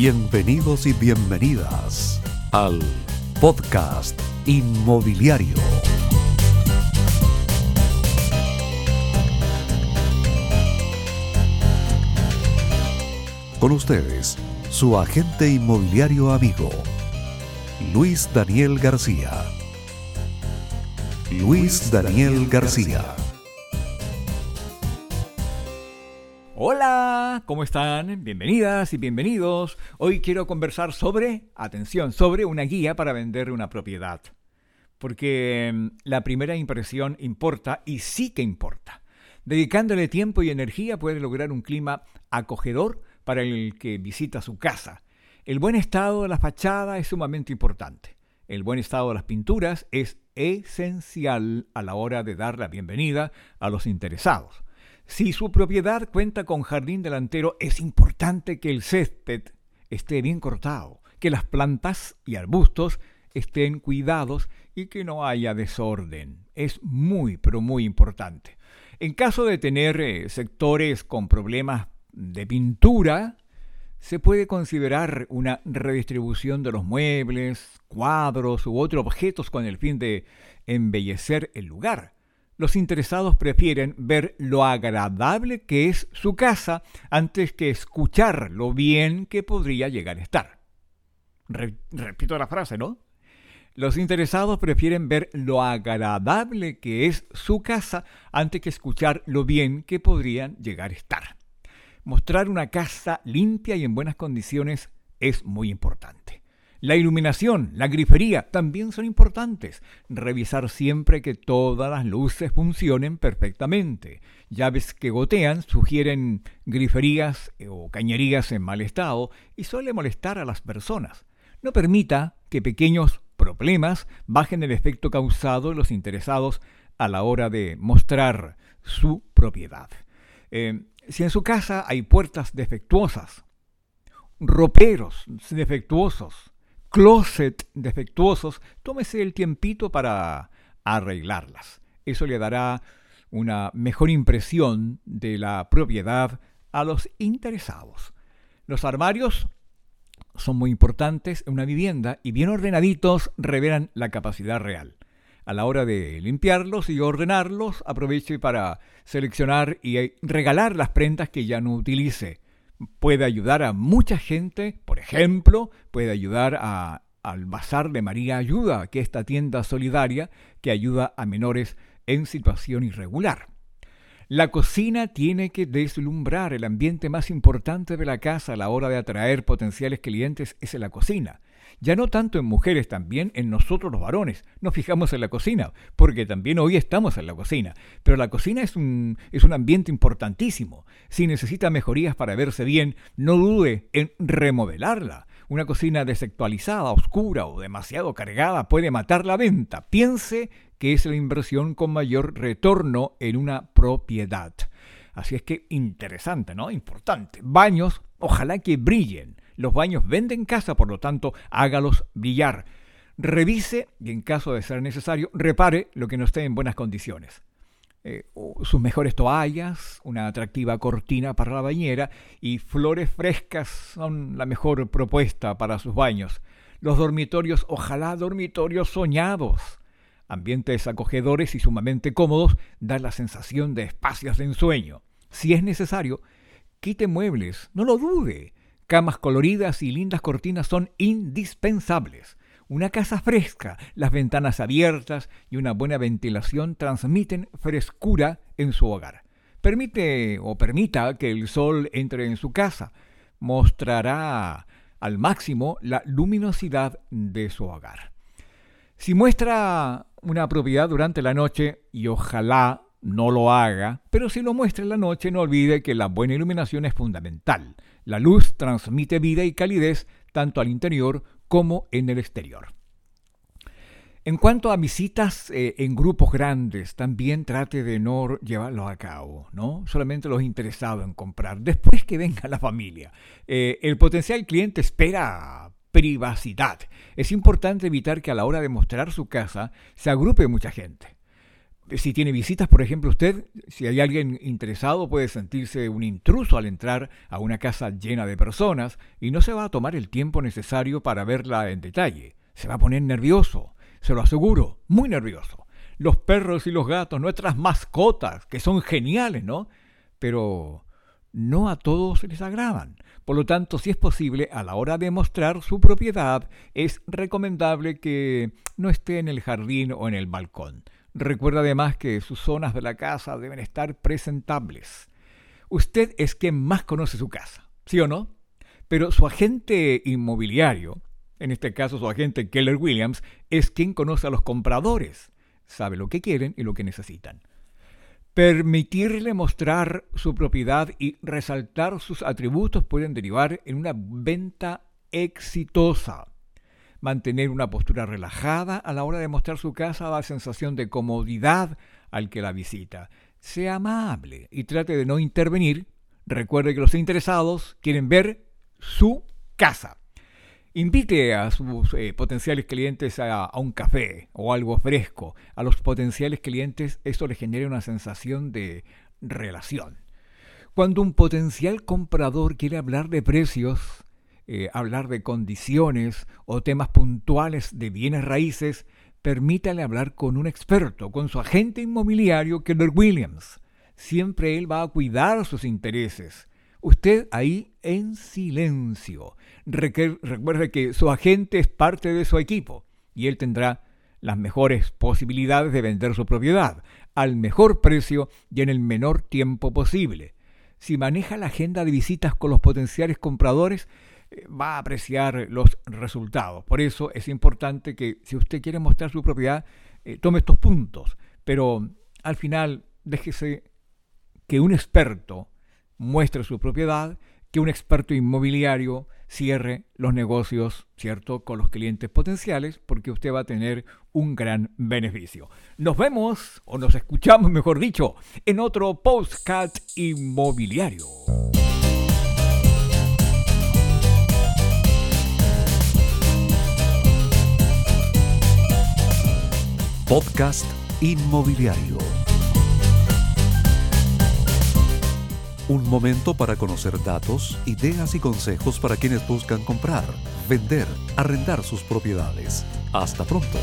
Bienvenidos y bienvenidas al podcast inmobiliario. Con ustedes, su agente inmobiliario amigo, Luis Daniel García. Luis Daniel García. Hola, ¿cómo están? Bienvenidas y bienvenidos. Hoy quiero conversar sobre, atención, sobre una guía para vender una propiedad. Porque mm, la primera impresión importa y sí que importa. Dedicándole tiempo y energía puede lograr un clima acogedor para el que visita su casa. El buen estado de la fachada es sumamente importante. El buen estado de las pinturas es esencial a la hora de dar la bienvenida a los interesados. Si su propiedad cuenta con jardín delantero, es importante que el césped esté bien cortado, que las plantas y arbustos estén cuidados y que no haya desorden. Es muy, pero muy importante. En caso de tener eh, sectores con problemas de pintura, se puede considerar una redistribución de los muebles, cuadros u otros objetos con el fin de embellecer el lugar. Los interesados prefieren ver lo agradable que es su casa antes que escuchar lo bien que podría llegar a estar. repito la frase, ¿no? Los interesados prefieren ver lo agradable que es su casa antes que escuchar lo bien que podrían llegar a estar. Mostrar una casa limpia y en buenas condiciones es muy importante. La iluminación, la grifería también son importantes. Revisar siempre que todas las luces funcionen perfectamente. Llaves que gotean sugieren griferías o cañerías en mal estado y suele molestar a las personas. No permita que pequeños problemas bajen el efecto causado en los interesados a la hora de mostrar su propiedad. Eh, si en su casa hay puertas defectuosas, roperos defectuosos, closet defectuosos, tómese el tiempito para arreglarlas. Eso le dará una mejor impresión de la propiedad a los interesados. Los armarios son muy importantes en una vivienda y bien ordenaditos revelan la capacidad real a la hora de limpiarlos y ordenarlos, aproveche para seleccionar y regalar las prendas que ya no utilice. Puede ayudar a mucha gente, por ejemplo, puede ayudar a, al Bazar de María Ayuda, que es esta tienda solidaria que ayuda a menores en situación irregular. La cocina tiene que deslumbrar. El ambiente más importante de la casa a la hora de atraer potenciales clientes es la cocina. Ya no tanto en mujeres, también en nosotros los varones. Nos fijamos en la cocina, porque también hoy estamos en la cocina. Pero la cocina es un, es un ambiente importantísimo. Si necesita mejorías para verse bien, no dude en remodelarla. Una cocina desactualizada, oscura o demasiado cargada puede matar la venta. Piense que es la inversión con mayor retorno en una propiedad. Así es que interesante, ¿no? Importante. Baños, ojalá que brillen. Los baños venden casa, por lo tanto, hágalos brillar. Revise y en caso de ser necesario, repare lo que no esté en buenas condiciones. Eh, sus mejores toallas, una atractiva cortina para la bañera y flores frescas son la mejor propuesta para sus baños. Los dormitorios, ojalá dormitorios soñados. Ambientes acogedores y sumamente cómodos dan la sensación de espacios de ensueño. Si es necesario, quite muebles, no lo dude. Camas coloridas y lindas cortinas son indispensables. Una casa fresca, las ventanas abiertas y una buena ventilación transmiten frescura en su hogar. Permite o permita que el sol entre en su casa. Mostrará al máximo la luminosidad de su hogar. Si muestra una propiedad durante la noche, y ojalá no lo haga, pero si lo muestra en la noche no olvide que la buena iluminación es fundamental. La luz transmite vida y calidez tanto al interior como en el exterior. En cuanto a visitas eh, en grupos grandes, también trate de no llevarlos a cabo, ¿no? Solamente los interesados en comprar, después que venga la familia. Eh, el potencial cliente espera privacidad. Es importante evitar que a la hora de mostrar su casa se agrupe mucha gente. Si tiene visitas, por ejemplo, usted, si hay alguien interesado, puede sentirse un intruso al entrar a una casa llena de personas y no se va a tomar el tiempo necesario para verla en detalle. Se va a poner nervioso, se lo aseguro, muy nervioso. Los perros y los gatos, nuestras mascotas, que son geniales, ¿no? Pero no a todos les agradan. Por lo tanto, si es posible, a la hora de mostrar su propiedad, es recomendable que no esté en el jardín o en el balcón. Recuerda además que sus zonas de la casa deben estar presentables. Usted es quien más conoce su casa, ¿sí o no? Pero su agente inmobiliario, en este caso su agente Keller Williams, es quien conoce a los compradores, sabe lo que quieren y lo que necesitan. Permitirle mostrar su propiedad y resaltar sus atributos pueden derivar en una venta exitosa. Mantener una postura relajada a la hora de mostrar su casa da sensación de comodidad al que la visita. Sea amable y trate de no intervenir. Recuerde que los interesados quieren ver su casa. Invite a sus eh, potenciales clientes a, un café o algo fresco. A los potenciales clientes esto les genera una sensación de relación. Cuando un potencial comprador quiere hablar de precios, eh, hablar de condiciones o temas puntuales de bienes raíces, permítale hablar con un experto, con su agente inmobiliario, Keller Williams. Siempre él va a cuidar sus intereses Usted ahí en silencio. Recuerde que su agente es parte de su equipo y él tendrá las mejores posibilidades de vender su propiedad al mejor precio y en el menor tiempo posible. Si maneja la agenda de visitas con los potenciales compradores, va a apreciar los resultados. Por eso es importante que si usted quiere mostrar su propiedad, eh, tome estos puntos, pero al final déjese que un experto muestre su propiedad, que un experto inmobiliario cierre los negocios, ¿cierto?, con los clientes potenciales, porque usted va a tener un gran beneficio. Nos vemos, o nos escuchamos, mejor dicho, en otro postcat inmobiliario. Podcast inmobiliario Un momento para conocer datos, ideas y consejos para quienes buscan comprar, vender, arrendar sus propiedades. Hasta pronto.